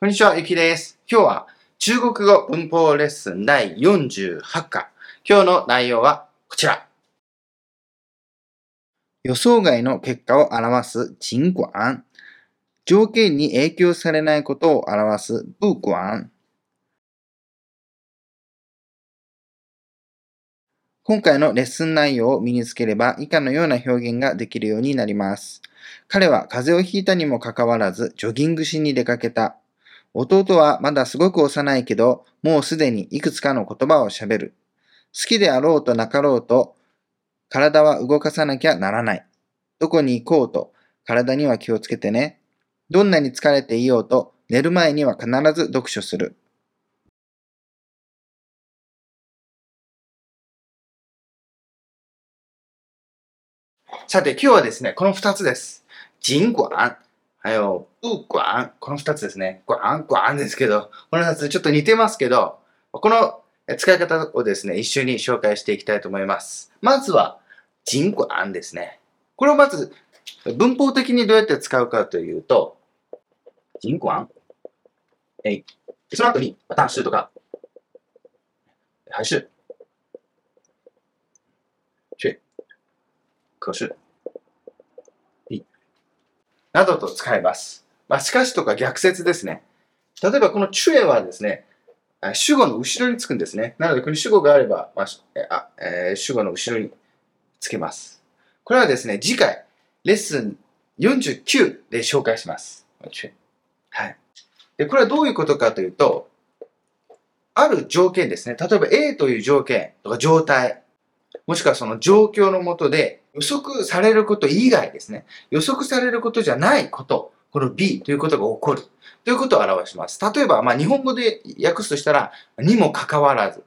こんにちは、ゆきです。今日は中国語文法レッスン第48課。今日の内容はこちら。予想外の結果を表す尽管。条件に影響されないことを表す不管。今回のレッスン内容を身につければ以下のような表現ができるようになります。彼は風邪をひいたにもかかわらずジョギングしに出かけた。弟はまだすごく幼いけど、もうすでにいくつかの言葉を喋る。好きであろうとなかろうと、体は動かさなきゃならない。どこに行こうと、体には気をつけてね。どんなに疲れていようと、寝る前には必ず読書する。さて、今日はですね、この二つです。尽管还有不管、この二つですね。管、管ですけど、この二つちょっと似てますけど、この使い方をですね、一緒に紹介していきたいと思います。まずは、尽管ですね。これをまず、文法的にどうやって使うかというと、尽管、えその後に、但是とか、还是、却、可是、などと使います。まあ、しかしとか逆説ですね。例えばこのチュエはですね、主語の後ろにつくんですね。なので、この主語があれば、まああえー、主語の後ろにつけます。これはですね、次回、レッスン49で紹介します。はい。で、これはどういうことかというと、ある条件ですね。例えば A という条件とか状態、もしくはその状況のもとで予測されること以外ですね。予測されることじゃないこと、この B ということが起こる。ということを表します。例えば、まあ、日本語で訳すとしたら、にもかかわらず、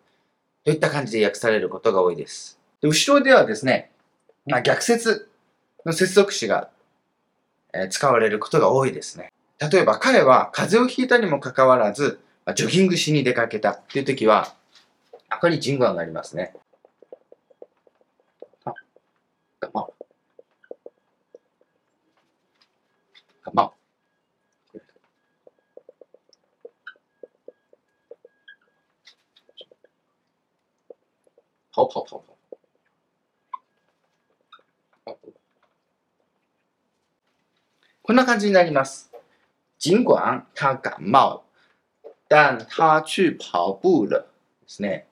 といった感じで訳されることが多いです。で後ろではですね、まあ、逆説の接続詞が、え、使われることが多いですね。例えば、彼は風邪をひいたにもかかわらず、ジョギングしに出かけたっていう時は、ここに人言がありますね。感冒，感冒，跑跑跑跑，こんな感じになります。尽管他感冒但他去跑步了ですね。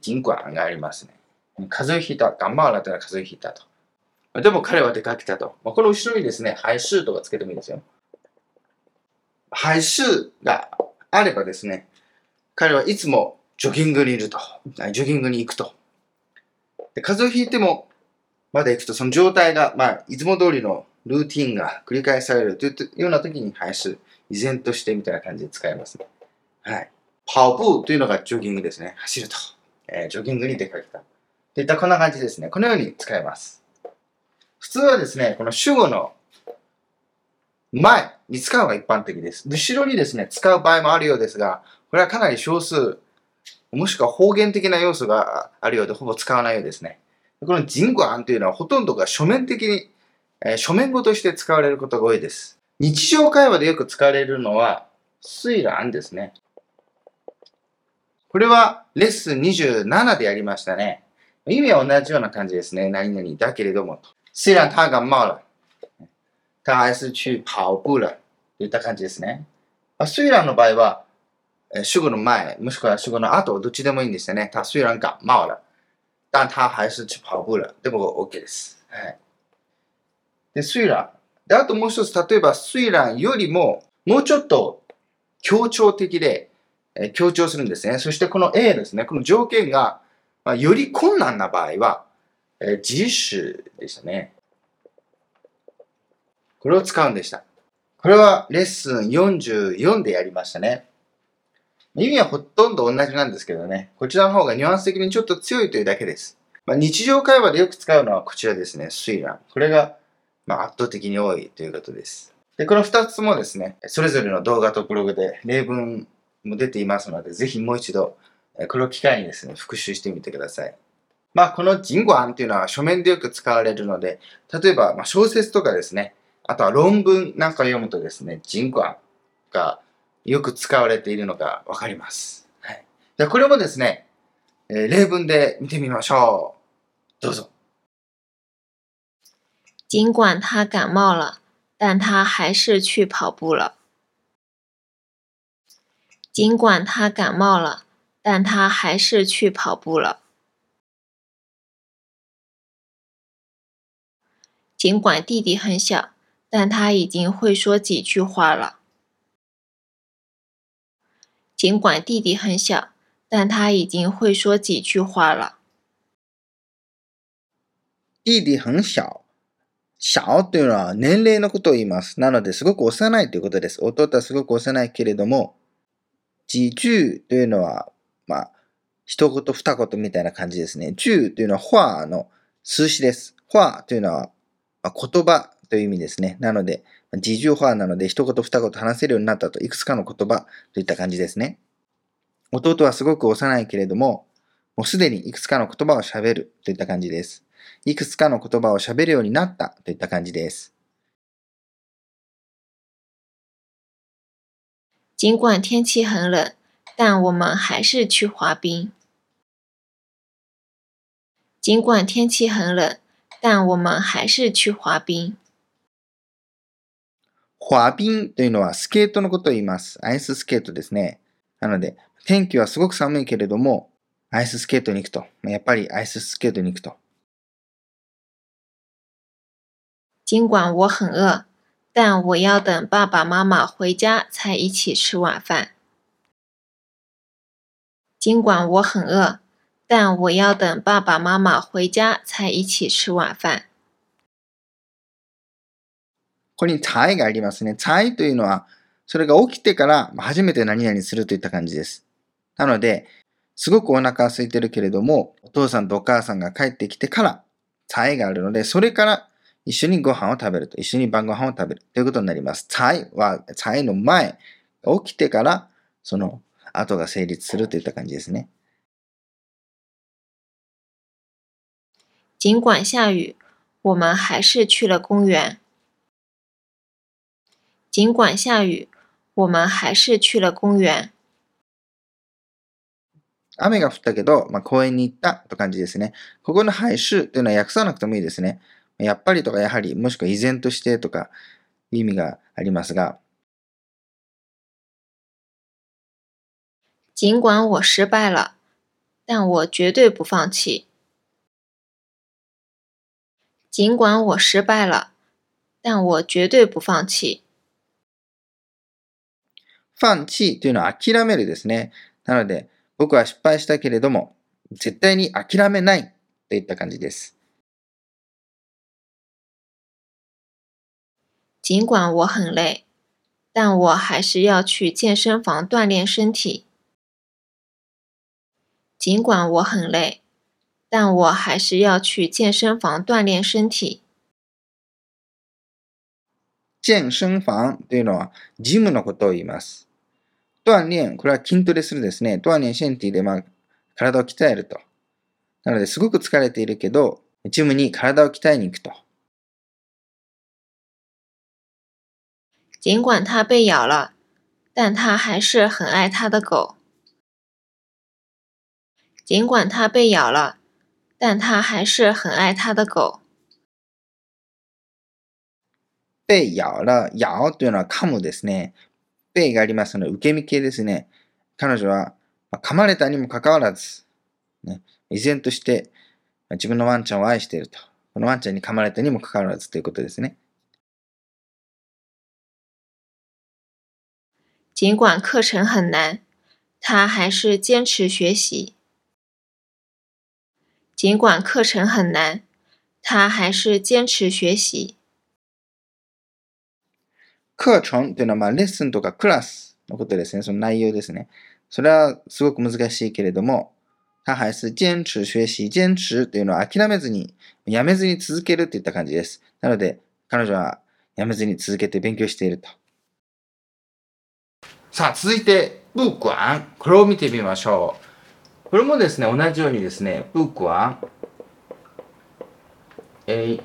尽管がありますね。風邪をひいた。頑張られたら風邪をひいたと。でも彼は出かけたと。まあ、この後ろにですね、排数とかつけてもいいですよ。排数があればですね、彼はいつもジョギングにいると。ジョギングに行くと。で風邪をひいても、まだ行くと、その状態が、まあ、いつも通りのルーティンが繰り返されるというような時に排数、依然としてみたいな感じで使えますね。はい。跑步というのがジョギングですね。走ると。えー、ジョギングに出かけた。といったこんな感じですね。このように使えます。普通はですね、この主語の前に使うのが一般的です。後ろにですね、使う場合もあるようですが、これはかなり少数、もしくは方言的な要素があるようで、ほぼ使わないようですね。この人語案というのはほとんどが書面的に、えー、書面語として使われることが多いです。日常会話でよく使われるのは、推覧ですね。これはレッスン27でやりましたね。意味は同じような感じですね。何々だけれども。虽然他感冒了，他还是去跑步了。といった感じですね。あ虽然の場合は、主語の前、もしくは主語の後、どっちでもいいんですよね。他虽然感冒了，但他还是去跑步了。でも OK です。はい。で、虽然。で、あともう一つ、例えば、虽然よりも、もうちょっと強調的で、え強調するんですね。そしてこの A ですね。この条件が、まあ、より困難な場合は、えー、自主でしたね。これを使うんでした。これはレッスン44でやりましたね。意味はほとんど同じなんですけどね。こちらの方がニュアンス的にちょっと強いというだけです。まあ、日常会話でよく使うのはこちらですね。推論。これが、まあ、圧倒的に多いということです。で、この2つもですね、それぞれの動画とブログで例文も出ていますので、ぜひもう一度これを機会にですね、復習してみてください。まあ、この人語案っていうのは書面でよく使われるので、例えば、ま小説とかですね、あとは論文なんか読むとですね、人語案がよく使われているのがわかります。はい。じゃこれもですね、えー、例文で見てみましょう。どうぞ。尽管他感冒了，但他还是去跑步了。尽管他感冒了，但他还是去跑步了。尽管弟弟很小，但他已经会说几句话了。尽管弟弟很小，但他已经会说几句话了。弟弟很小。小というのは年齢のことを言います。なので、すごく幼いということです。弟はすごく幼いけれども、自重というのは、 まあ、一言二言みたいな感じですね。中というのは、ファーの数詞です。ファーというのは、言葉という意味ですね。なので、自重ファーなので、一言二言話せるようになったと、いくつかの言葉といった感じですね。弟はすごく幼いけれども、もうすでにいくつかの言葉を喋るといった感じです。いくつかの言葉を喋るようになったといった感じです。尽管天气很冷，但我们还是去滑冰。尽管天气很冷，但我们还是去滑冰。滑冰というのはスケートのことを言います。アイススケートですね。なので、天気はすごく寒いけれども、アイススケートに行くと。やっぱりアイススケートに行くと。尽管我很饿。但我要等爸爸妈妈回家才一起吃晚饭。尽管我很饿，但我要等爸爸妈妈回家才一起吃晚饭。ここに「才」がありますね。才というのは、それが起きてから初めて何々するといった感じです。なので、すごくお腹が空いてるけれども、お父さんとお母さんが帰ってきてから、才があるので、それから一緒にご飯を食べると、一緒に晩ご飯を食べるということになります。菜は、菜の前、起きてから、その後が成立するといった感じですね。尽管下雨，我们还是去了公园。尽管下雨，我们还是去了公園。雨が降ったけど、まあ、公園に行ったと感じですね。ここの廃止というのは訳さなくてもいいですね。やっぱりとかやはり、もしくは依然としてとか意味がありますが、尽管我失败了，但我绝对不放弃。尽管我失败了，但我绝对不放弃。放棄というのは諦めるですね。なので、僕は失敗したけれども、絶対に諦めないといった感じです。尽管我很累，但我还是要去健身房锻炼身体。尽管我很累，但我还是要去健身房锻炼身体。健身房というのはジムのことを言います。锻炼、これは筋トレするですね。锻炼身体で、まあ、体を鍛えると。なので、すごく疲れているけど、ジムに体を鍛えに行くと。尽管他被咬了，但他还是很爱他的狗。尽管他被咬了，但他还是很愛他的狗。被咬了、咬というのは噛むですね。被がありますので、受け身系ですね。彼女は、まあ、噛まれたにもかかわらず、ね、依然として、自分のワンちゃんを愛していると。このワンちゃんに噛まれたにもかかわらずということですね。尽管课程很难，他还是坚持学习。尽管课程很难，他还是坚持学习。課程というのは、まあ、レッスンとかクラスのことですね。その内容ですね。それはすごく難しいけれども、他还是坚持学習。堅持というのは諦めずに、やめずに続けるといった感じです。なので、彼女はやめずに続けて勉強していると。さあ、続いて、ブークワン。これを見てみましょう。これもですね、同じようにですね、ブークワン。A、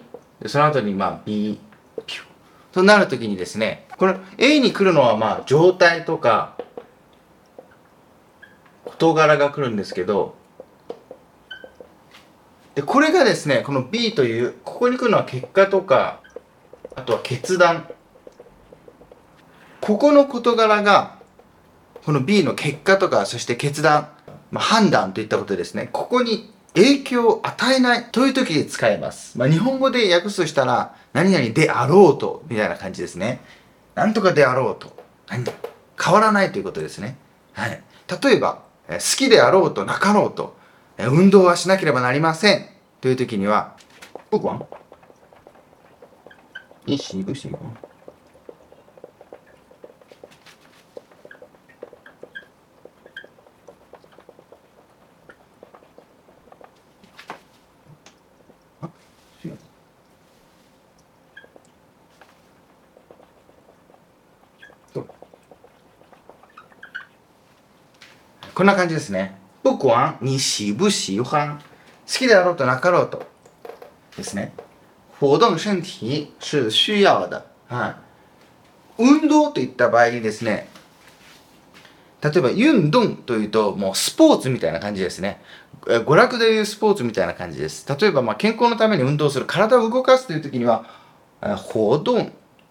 その後に、まあ、B、となるときにですね、この A に来るのはまあ状態とか事柄が来るんですけど、で、これがですね、この B という、ここに来るのは結果とか、あとは決断。ここの事柄が、この B の結果とか、そして決断、まあ、判断といったことですね。ここに影響を与えないという時に使えます。まあ、日本語で訳すとしたら、何々であろうと、みたいな感じですね。なんとかであろうと。変わらないということですね。はい。例えば、好きであろうとなかろうと、運動はしなければなりません。という時には、不管你喜不喜欢こんな感じですね。不管你喜不喜欢，好きであろうとなかろうとですね。活動身体是需要的。はい。運動といった場合にですね、例えば、運動というと、もうスポーツみたいな感じですね。娯楽でいうスポーツみたいな感じです。例えば、まあ、健康のために運動する、体を動かすという時には、活動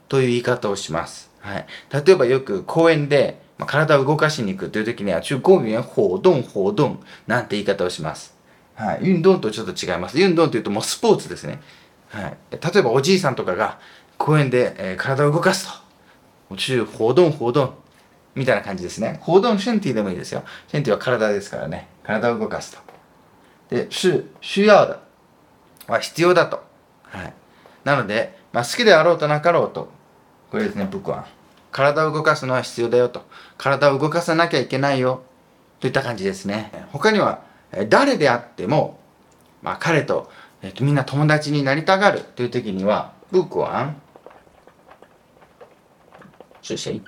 という言い方をします。はい。例えば、よく公園で、まあ、体を動かしに行くという時には、中公園活動、活動なんて言い方をします。はい。運動とちょっと違います。運動というともうスポーツですね。はい。例えば、おじいさんとかが公園で、えー、体を動かすと。中活動、活動みたいな感じですね。活動身体でもいいですよ。身体は体ですからね。体を動かすと。で、是、需要だ。は必要だと。はい。なので、まあ、好きであろうとなかろうと。これですね、僕は。体を動かすのは必要だよと。体を動かさなきゃいけないよ。といった感じですね。他には、誰であっても、まあ、彼と、えっと、みんな友達になりたがるという時には、不管是谁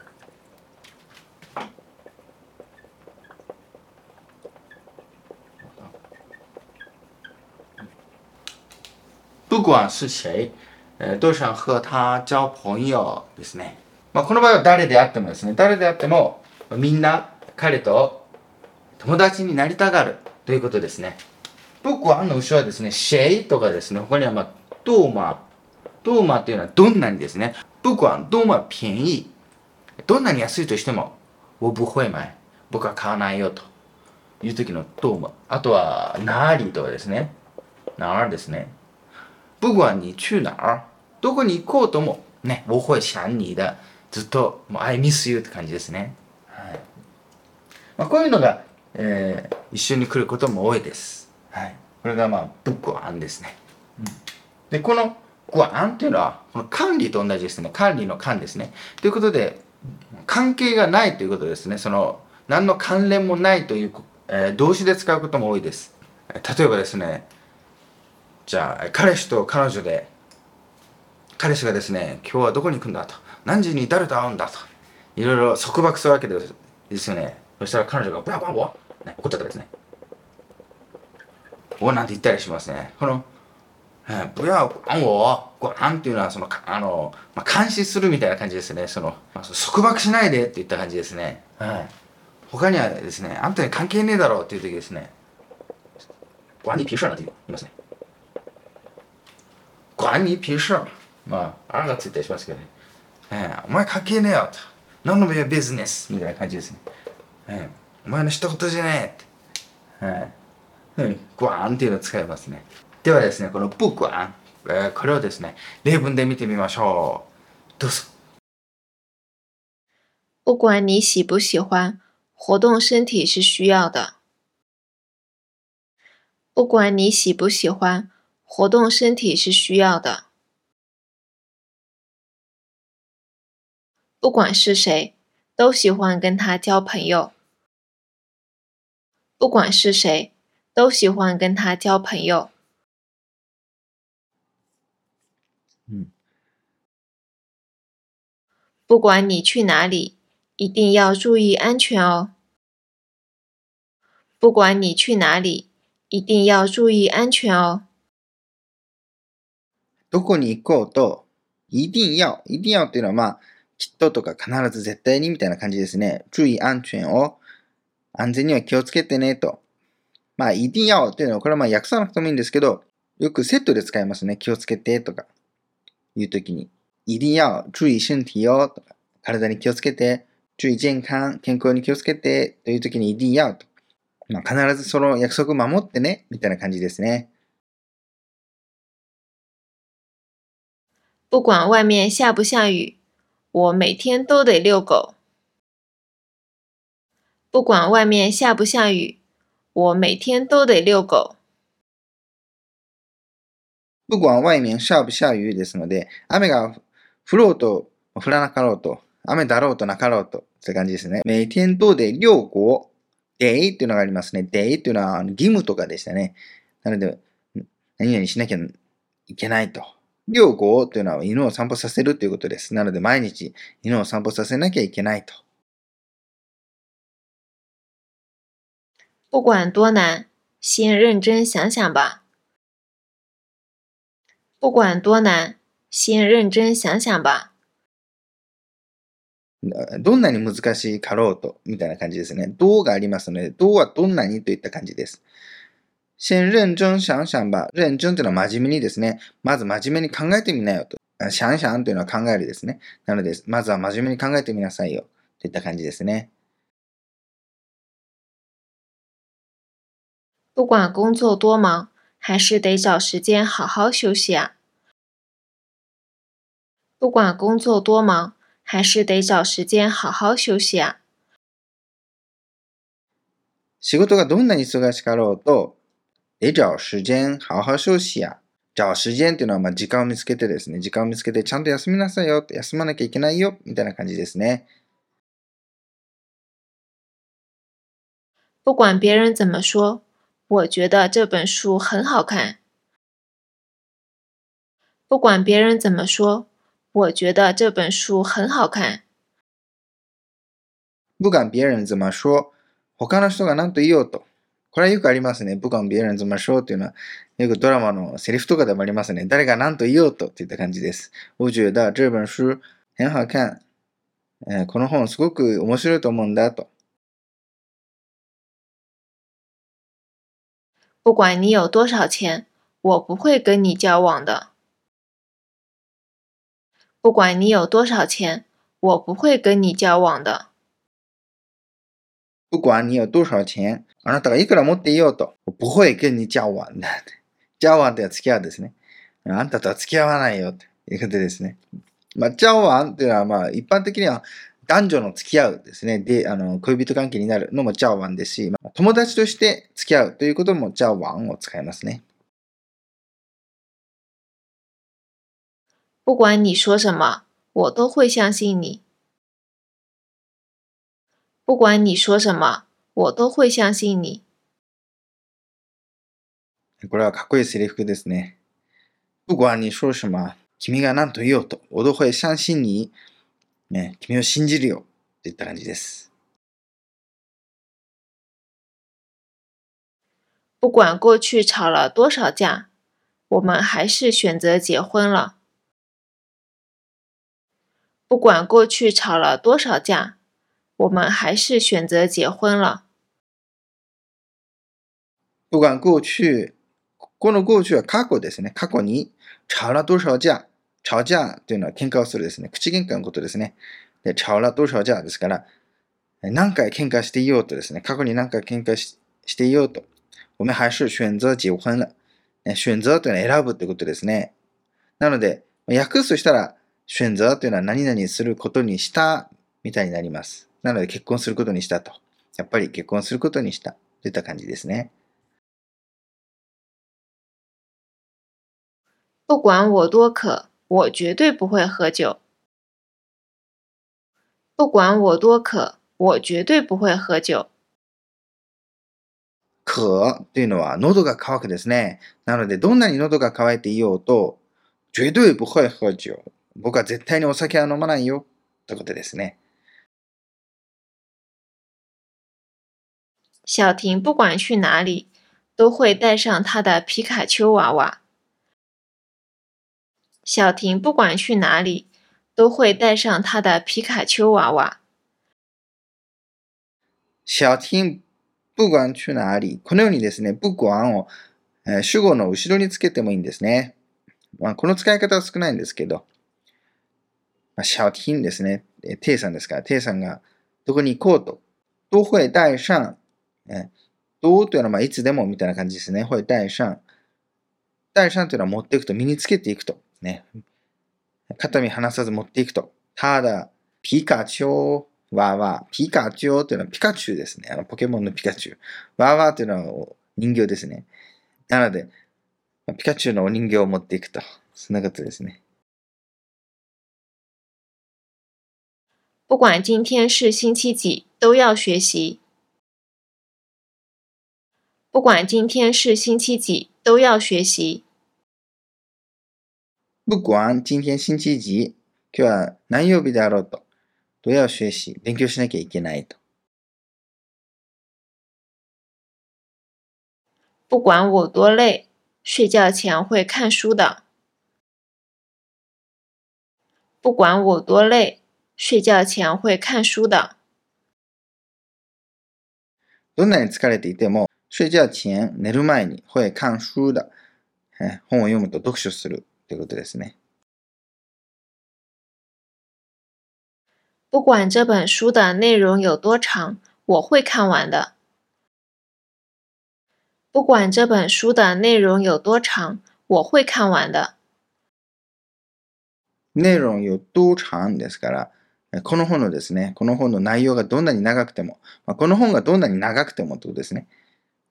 不管是谁、え都想和他交朋友ですね。まあ、この場合は誰であってもですね、誰であっても、みんな彼と友達になりたがるということですね。僕はあの後ろはですね、シェイとかですね、他にはまあ、ドーマ、ドーマっていうのはどんなにですね、僕はどんな便宜、どんなに安いとしても、我不会買。僕は買わないよという時のドーマ。あとは、ナーリとかですね。ナーですね。不管你去哪儿、どこに行こうとも、ね、我会想你的。ずっと、もう I miss you って感じですね。はい。まあ、こういうのが、えー、一緒に来ることも多いです。はい。これがまあ、ブックアンですね。うん、で、この、グアンっていうのは、この管理と同じですね。管理の管ですね。ということで、関係がないということですね。その、何の関連もないという、えー、動詞で使うことも多いです。例えばですね、じゃあ、彼氏と彼女で、彼氏がですね、今日はどこに行くんだと。何時に誰と会うんだと。いろいろ束縛するわけですよね。そしたら彼女が、ブラブラブラ、ね、怒っちゃったですね。おなんて言ったりしますね。この、え不要管我、管っていうのは、その、あの、まあ、監視するみたいな感じですね。その、まあ、束縛しないでって言った感じですね。はい。他にはですね、あんたに関係ねえだろうっていう時ですね、管你屁事なんて言いますね。管你屁事まあ、あがついたりしますけどね。えー、お前関係ねえよと。何のビジネスみたいな感じですね。えー、お前の知ったことじゃねえって。はい。グワーンっていうのを使いますね。ではですね、このブグワン、えー、これをですね、例文で見てみましょう。どうぞ。不管你喜不喜欢，活动身体是需要的。不管你喜不喜欢，活动身体是需要的。不管是谁，都喜欢跟他交朋友。不管是谁，都喜欢跟他交朋友。嗯。不管你去哪里，一定要注意安全哦。不管你去哪里，一定要注意安全哦。どこに行こうと、 一定要、一定要っていうのは、まあ、 きっととか必ず絶対にみたいな感じですね。注意安全を、安全には気をつけてねと。まあ、一定要っていうのは、これはまあ訳さなくてもいいんですけど、よくセットで使いますね。気をつけてとか、いうときに。一定要注意身体よとか、体に気をつけて、注意健康、健康に気をつけてというときに一定要と。まあ、必ずその約束守ってね、みたいな感じですね。不管外面下不下雨，我每天都得遛狗。不管外面下不下雨，我每天都得遛狗。不管外面下不下雨ですので、雨が降ろうと降らなかろうと、雨だろうとなかろうと、って感じですね。每天都得遛狗。デイっていうのがありますね。デイっていうのは義務とかでしたね。なので、何々しなきゃいけないと。遛狗というのは犬を散歩させるということです。なので、毎日犬を散歩させなきゃいけないと。不管多难，先认真想想吧。不管多难，先认真想想吧。どんなに難しいかろうと、みたいな感じですね。どうがありますので、どうはどんなにといった感じです。先認真想想吧。認真というのは真面目にですね。まず真面目に考えてみなよと。想想というのは考えるですね。なので、まずは真面目に考えてみなさいよ。といった感じですね。不管工作多忙，还是得找时间好好休息啊。不管工作多忙，还是得找时间好好休息啊。仕事がどんなに忙しかろうと、得找時間好好休息や。找時間っていうのは、まあ、時間を見つけてですね、時間を見つけてちゃんと休みなさいよ、休まなきゃいけないよ、みたいな感じですね。不管别人怎么说，我觉得这本书很好看。不管别人怎么说，我觉得这本书很好看。不管别人怎么说、他の人が何と言おうと。これはよくありますね。不管别人怎么说っていうのは、よくドラマのセリフとかでもありますね。誰が何と言おうとっていった感じです。我觉得这本書很好看。えー、この本すごく面白いと思うんだと。不管你有多少钱，我不会跟你交往的。不管你有多少钱，我不会跟你交往的。不管你有多少钱、あなたがいくら持っていようと、不会跟你交往だ。交往って付き合うですね。あんたとは付き合わないよということですね。まあ、交往っていうのは、まあ、一般的には男女の付き合うですね。で、あの、恋人関係になるのも交往ですし、まあ、友達として付き合うということも交往を使いますね。不管你说什么，我都会相信你。不管你说什么，我都会相信你。これはかっこいいセリフですね。不管你说什么、君が何と言おうと、我都会相信你。ね、君を信じるよ。といった感じです。不管过去吵了多少架，我们还是选择结婚了。不管过去吵了多少架，我们还是选择结婚了。 不管过去、この過去は過去ですね。過去に吵了多少架。吵架というのは喧嘩をするですね。口喧嘩のことですね。で、吵了多少架ですから、何回喧嘩していようとですね。過去に何回喧嘩ししていようと。我们还是选择結婚了。選择というのは選ぶということですね。なので、訳すとしたら、選择というのは何々することにしたみたいになります。なので結婚することにしたと。やっぱり結婚することにしたといった感じですね。不管我多渴，我绝对不会喝酒。不管我多渴，我绝对不会喝酒。渴というのは喉が渇くですね。なので、どんなに喉が渇いていようと、绝对不会喝酒。僕は絶対にお酒は飲まないよ。ということですね。小婷不管去哪里，都会带上她的皮卡丘娃娃。 小婷不管去哪里，都会带上她的皮卡丘娃娃。小婷不管去哪里。このようにですね、不管を、えー主語の後ろにつけてもいいんですね。まあ、この使い方は少ないんですけど、まあ、小婷ですね。えー、テイさんですから、テイさんがどこに行こうと、都会带上、えー、どうというのはまあいつでもみたいな感じですね。会带上。带上というのは持っていくと、身につけていくと。ね。肩身離さず持っていくと。ただ、ピカチュウわーわー。ピカチュウというのはピカチュウですね。あの、ポケモンのピカチュウ。わーわーというのは人形ですね。なので、ピカチュウのお人形を持っていくと。そんなことですね。不管今天是星期几，都要学习。不管今天是星期几，都要学习。不管今天星期几、今日は何曜日であろうと、どうや学習、勉強しなきゃいけないと。不管我多累，睡觉前会看书的。不管我多累，睡觉前会看书的。どんなに疲れていても、睡觉前、寝る前に会看書的。え本を読むと読書するということですね。不管这本书的内容有多长，我会看完的。不管这本书的内容有多长，我会看完的。内容有多長ですから、この本のですね、この本の内容がどんなに長くても、まあ、この本がどんなに長くてもってことですね。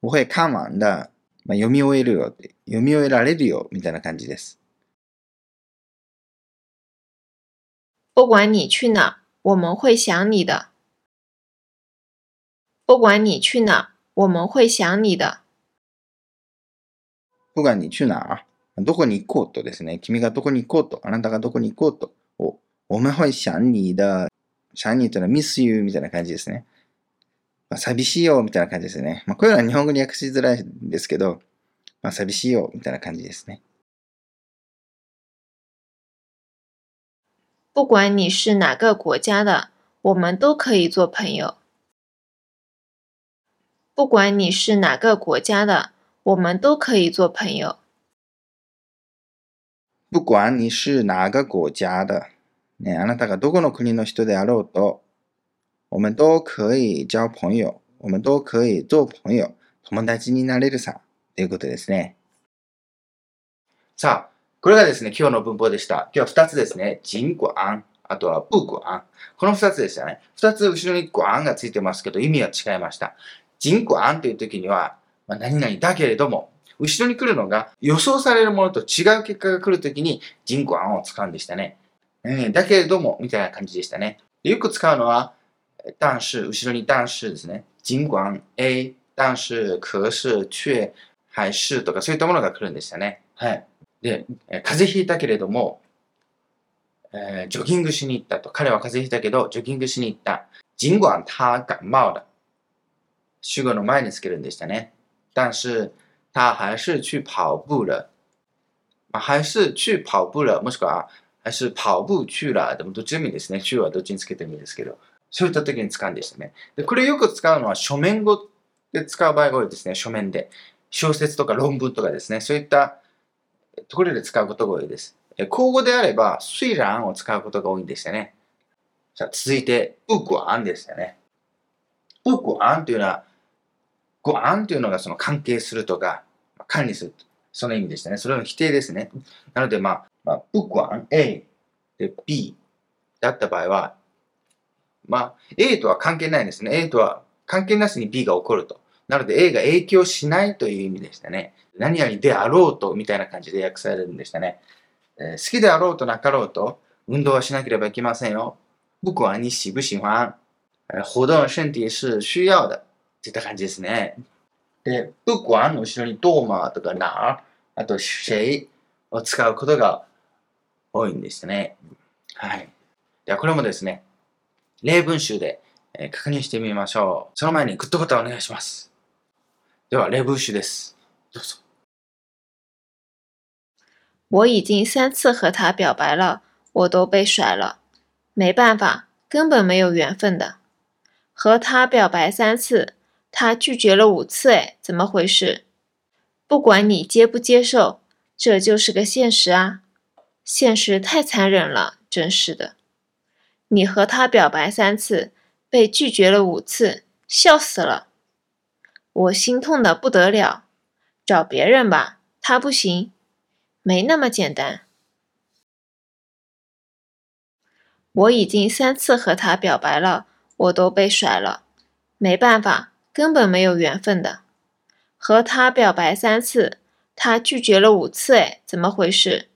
我会看完的。まあ、読み終えるよって、読み終えられるよみたいな感じです。不管你去哪，我们会想你的。不管你去哪，我们会想你的。不管你去哪、どこに行こうとですね。君がどこに行こうと、あなたがどこに行こうと、お、我们会想你的。想你というのは miss you みたいな感じですね。まあ、寂しいよみたいな感じですね。まあ、こういうのは日本語に訳しづらいんですけど、まあ、寂しいよみたいな感じですね。不管你是哪个国家的，我们都可以做朋友。不管你是哪个国家的，我们都可以做朋友。不管你是哪个国家的、ね、あなたがどこの国の人であろうと、我们都可以交朋友。我们都可以做朋友。友達になれるさ。ということですね。さあ、 これがですね、今日の文法でした。今日は二つですね。人管、あとは不管。この二つでしたね。二つ後ろに管がついてますけど、意味は違いました。人管という時には、まあ、何々だけれども、後ろに来るのが予想されるものと違う結果が来るときに人管を使うんでしたね。えー、だけれども、みたいな感じでしたね。よく使うのは、但是、後ろに但是ですね。尽管 A、但是、可是、却、还是とかそういったものが来るんでしたね。はい。で、風邪ひいたけれども、えー、ジョギングしに行ったと。彼は風邪ひいたけど、ジョギングしに行った。尽管他感冒了。主語の前につけるんでしたね。但是、他还是去跑步了。还是去跑步了。もしくは、还是跑步去了。でもどっちでもいいですね。去はどっちにつけてもいいですけど。そういった時に使うんですね。で、これよく使うのは書面語で使う場合が多いですね。書面で。小説とか論文とかですね。そういったところで使うことが多いです。口語であれば、虽然を使うことが多いんでしたね。さあ、続いて、不管でしたね。不管というのは、管というのがその関係するとか、管理する。その意味でしたね。それの否定ですね。なので、まあ、まあ、不管 A で B だった場合は、まあ、A とは関係ないんですね。A とは関係なしに B が起こると。なので A が影響しないという意味でしたね。何々であろうとみたいな感じで訳されるんでしたね。えー、好きであろうとなかろうと運動はしなければいけませんよ。不管你喜不喜欢、活動身体是需要的。といった感じですね。で、不管の後ろにどうまとかな、あと谁を使うことが多いんですね。はい。ではこれもですね、例文集で、確認してみましょう。その前にグッドボタンお願いします。では、例文集です。どうぞ。 我已经三次和他表白了，我都被甩了。没办法，根本没有缘分的。和他表白三次，他拒绝了五次，哎，怎么回事？不管你接不接受，这就是个现实啊！现实太残忍了，真是的。你和他表白三次，被拒绝了五次，笑死了。 我心痛的不得了，找别人吧，他不行。没那么简单。我已经三次和他表白了，我都被甩了。没办法，根本没有缘分的。和他表白三次，他拒绝了五次，哎，怎么回事？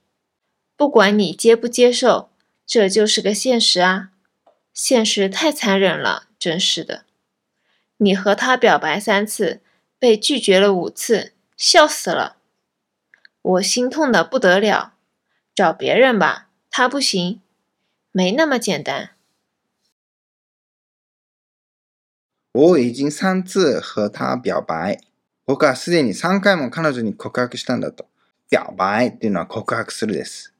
不管你接不接受，这就是个现实啊！现实太残忍了，真是的。你和他表白三次，被拒绝了五次，笑死了。我心痛的不得了，找别人吧，他不行，没那么简单。我已经三次和他表白。僕はすでに3回も彼女に告白したんだと。表白っていうのは告白するです。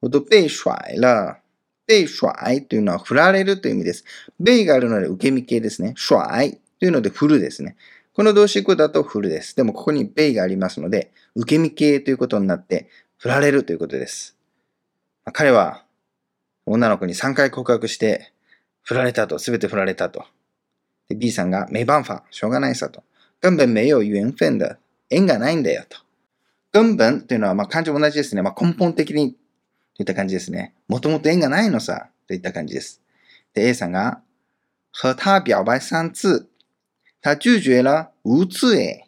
我都被甩了。 被甩というのは振られるという意味です。被があるので受け身形ですね。甩というので振るですね。この動詞語だと振るです。でもここにベイがありますので、受け身形ということになって、振られるということです。彼は女の子に3回告白して、振られたと、すべて振られたと。B さんが、没办法、しょうがないさと。根本没有缘分だ。縁がないんだよと。根本というのは、まあ漢字も同じですね。まあ根本的にといった感じですね。もともと縁がないのさ、といった感じです。で、A さんが、和他表白三次。他拒绝了五次へ。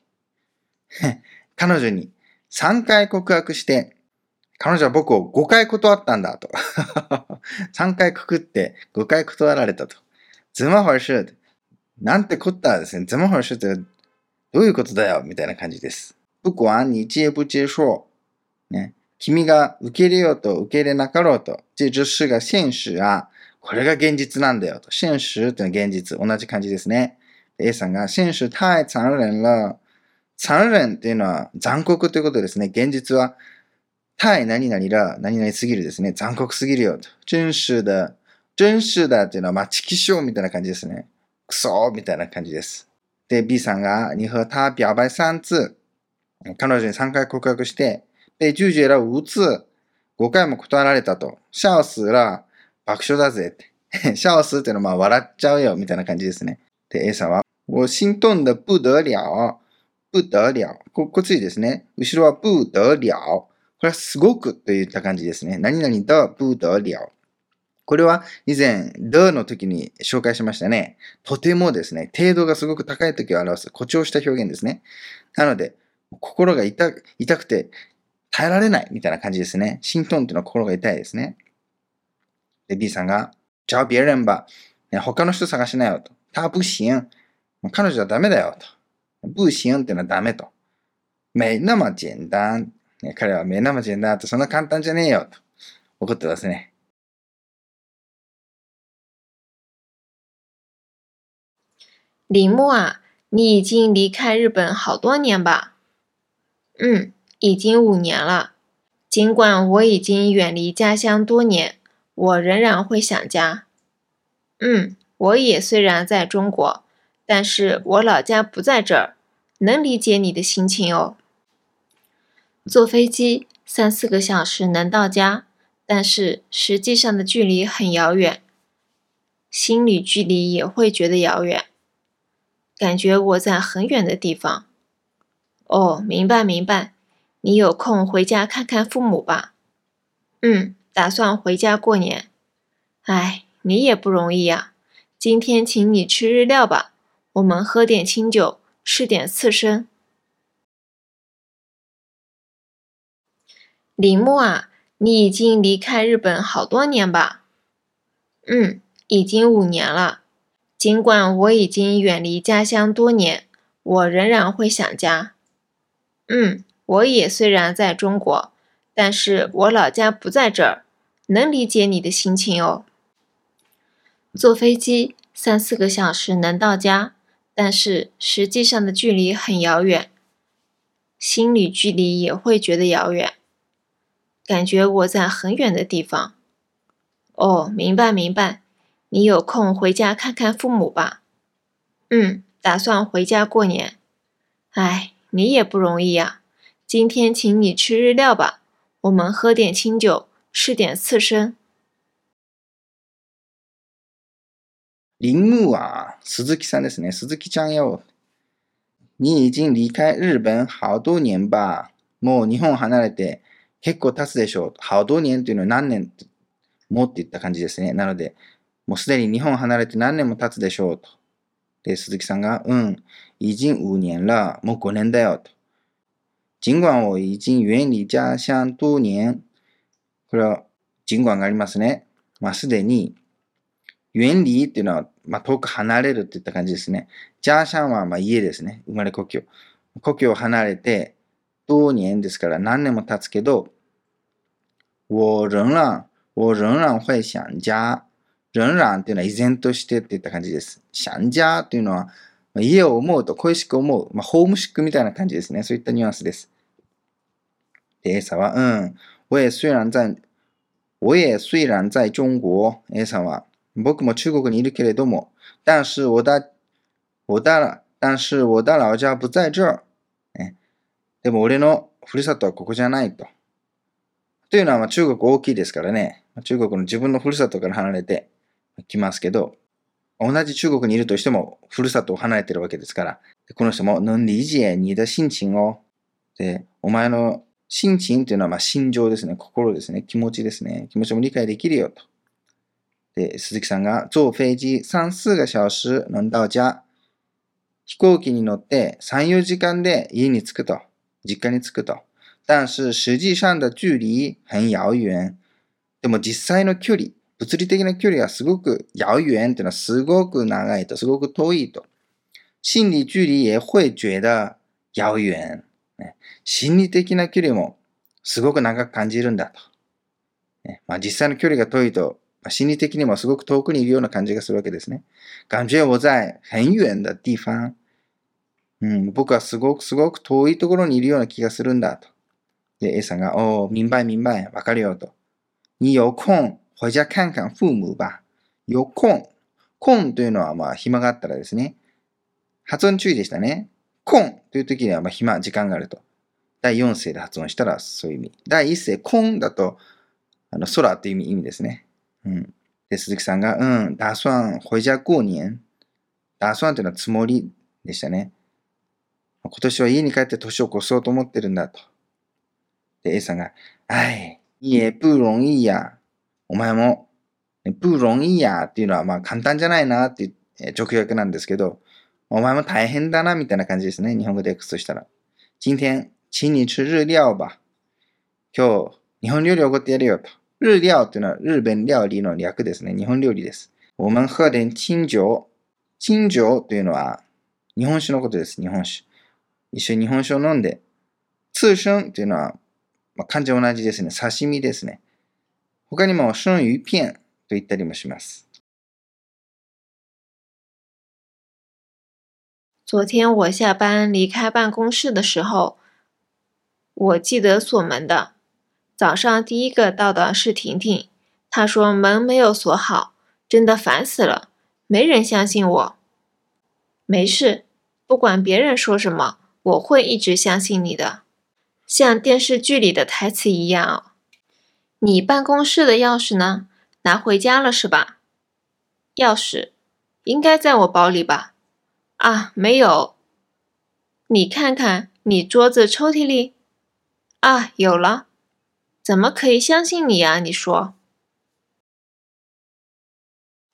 彼女に3回告白して、彼女は僕を5回断ったんだと。3回くくって5回断られたと。怎么回事なんてこったですね。怎么回事ってどういうことだよみたいな感じです。不管你接不接受、ね、君が受け入れようと受け入れなかろうと、这就是が現实あ、これが現実なんだよと。現实ってのは現実。同じ感じですね。A さんが、現实太残忍了。残忍っていうのは残酷ということですね。現実は、太何々ら、何々すぎるですね。残酷すぎるよと。真实だ。真实だっていうのは、まあ、チキショーみたいな感じですね。クソみたいな感じです。で、B さんが、你和他表白三次。彼女に3回告白して、被拒绝了五次。5回も断られたと。笑死ら、爆笑だぜって。笑死ってのは、まあ、笑っちゃうよみたいな感じですね。で、A さんは、我心痛的不得了。不得了。ここついですね。後ろは不得了。これはすごくといった感じですね。何々と不得了。これは以前、的の時に紹介しましたね。とてもですね、程度がすごく高い時を表す誇張した表現ですね。なので、心が痛くて耐えられないみたいな感じですね。心痛っていうのは心が痛いですね。で、B さんが、ゃあ別人吧。他の人探しなよと。他不行。彼女はダメだよと。不行っていうのはダメと。没那么简单。ね、彼は没那么简单とそんな簡単じゃねえよと怒ってますね。李牧啊，你已经离开日本好多年吧？嗯，已经五年了。尽管我已经远离家乡多年，我仍然会想家。嗯，我也虽然在中国。但是我老家不在这儿，能理解你的心情哦。坐飞机三四个小时能到家，但是实际上的距离很遥远，心理距离也会觉得遥远，感觉我在很远的地方。哦，明白明白，你有空回家看看父母吧。嗯，打算回家过年。哎，你也不容易呀，今天请你吃日料吧。我们喝点清酒，吃点刺身。李牧啊，你已经离开日本好多年吧？嗯，已经五年了。尽管我已经远离家乡多年，我仍然会想家。嗯，我也虽然在中国，但是我老家不在这儿，能理解你的心情哦。坐飞机三四个小时能到家。但是实际上的距离很遥远，心理距离也会觉得遥远，感觉我在很远的地方。哦，明白明白。你有空回家看看父母吧。嗯，打算回家过年。哎，你也不容易呀。今天请你吃日料吧，我们喝点清酒，吃点刺身。铃木啊，鈴木さんですね。鈴木ちゃんよ。你已经离开日本好多年吧？もう日本離れて結構経つでしょう。好多年というのは何年もって言った感じですね。なので、もうすでに日本離れて何年も経つでしょうと。で、鈴木さんが、うん、已经五年了。もう5年だよと。 尽管我已经遠離家鄉多年。これは、尽管がありますね。まあ、すでに、遠離っていうのは、まあ、遠く離れるっていった感じですね。ジャーシャンは、まあ、家ですね。生まれ故郷。故郷を離れて、多年ですから何年も経つけど、我仍然、我仍然会想家。仍然っていうのは依然としてっていった感じです。想家というのは、家を思うと恋しく思う。まあ、ホームシックみたいな感じですね。そういったニュアンスです。で、A さんは、うん。我也虽然在、我也虽然在中国。A さんは、僕も中国にいるけれども、但是我的、我的、但是我的老家不在这儿。ね、でも俺のふるさとはここじゃないと。というのは、まあ、中国大きいですからね。中国の自分のふるさとから離れてきますけど、同じ中国にいるとしても、ふるさとを離れてるわけですから、この人も、能理解你的心情を、で、お前の心情というのは、まあ、心情ですね。心ですね。気持ちですね。気持ちも理解できるよと。で、鈴木さんが、坐飛機3、4个小時能到家。飛行機に乗って3、4時間で家に着くと。実家に着くと。但是实际上的距離很遥遠。でも実際の距離、物理的な距離はすごく遥遠っていうのはすごく長いと、すごく遠いと。心理距離也会觉得遥遠。ね、心理的な距離もすごく長く感じるんだと。ねまあ、実際の距離が遠いと、ま、心理的にもすごく遠くにいるような感じがするわけですね。感觉我在很遠的地方。うん、僕はすごくすごく遠いところにいるような気がするんだと。で、A さんが、お明白明白、わかるよと。你有空回家看看父母吧。有空。空というのは、まあ、暇があったらですね。発音注意でしたね。空という時には、まあ、暇、時間があると。第4声で発音したらそういう意味。第1声、空だと、あの、空という意味意味ですね。うん。で、鈴木さんが、うん、打算回家過年。打算というのはつもりでしたね。今年は家に帰って年を越そうと思ってるんだと。で、A さんが、はい、也不容易や。お前も、不容易やっていうのはまあ簡単じゃないなっていう直訳なんですけど、お前も大変だなみたいな感じですね。日本語で訳すとしたら。今天、请你吃日料吧。今日、日本料理おごってやるよと。日料っていうのは日本料理の略ですね。日本料理です。我们喝点清酒。清酒というのは日本酒のことです。日本酒。一緒に日本酒を飲んで。通春というのは、まあ、漢字同じですね。刺身ですね。他にも、春鱼片と言ったりもします。昨天我下班离开办公室的时候，我记得锁门的。早上第一个到的是婷婷，她说门没有锁好，真的烦死了，没人相信我。没事，不管别人说什么，我会一直相信你的，像电视剧里的台词一样哦。 你办公室的钥匙呢？拿回家了是吧？钥匙应该在我包里吧？啊，没有。你看看你桌子抽屉里。啊，有了。怎么可以相信你啊？你说。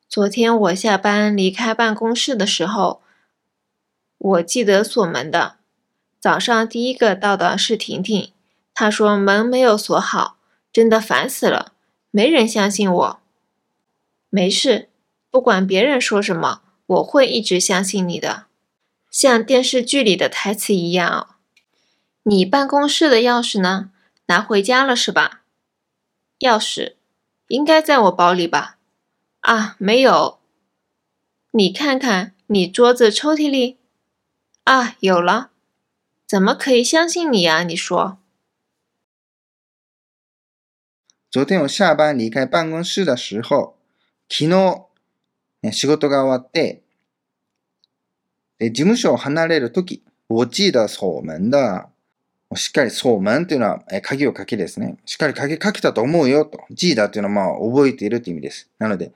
昨天我下班离开办公室的时候，我记得锁门的。早上第一个到的是婷婷，她说门没有锁好。真的烦死了，没人相信我。没事，不管别人说什么，我会一直相信你的，像电视剧里的台词一样哦。你办公室的钥匙呢？拿回家了是吧？钥匙应该在我包里吧？啊，没有。你看看你桌子抽屉里。啊，有了。怎么可以相信你啊？你说。昨天我下班離開辦公室的時候、昨日、仕事が終わって、事務所を離れるとき、我記得鎖門的。しっかり鎖門というのは、え鍵をかけですね。しっかり鍵かけたと思うよと。記得というのはまあ覚えているという意味です。なので、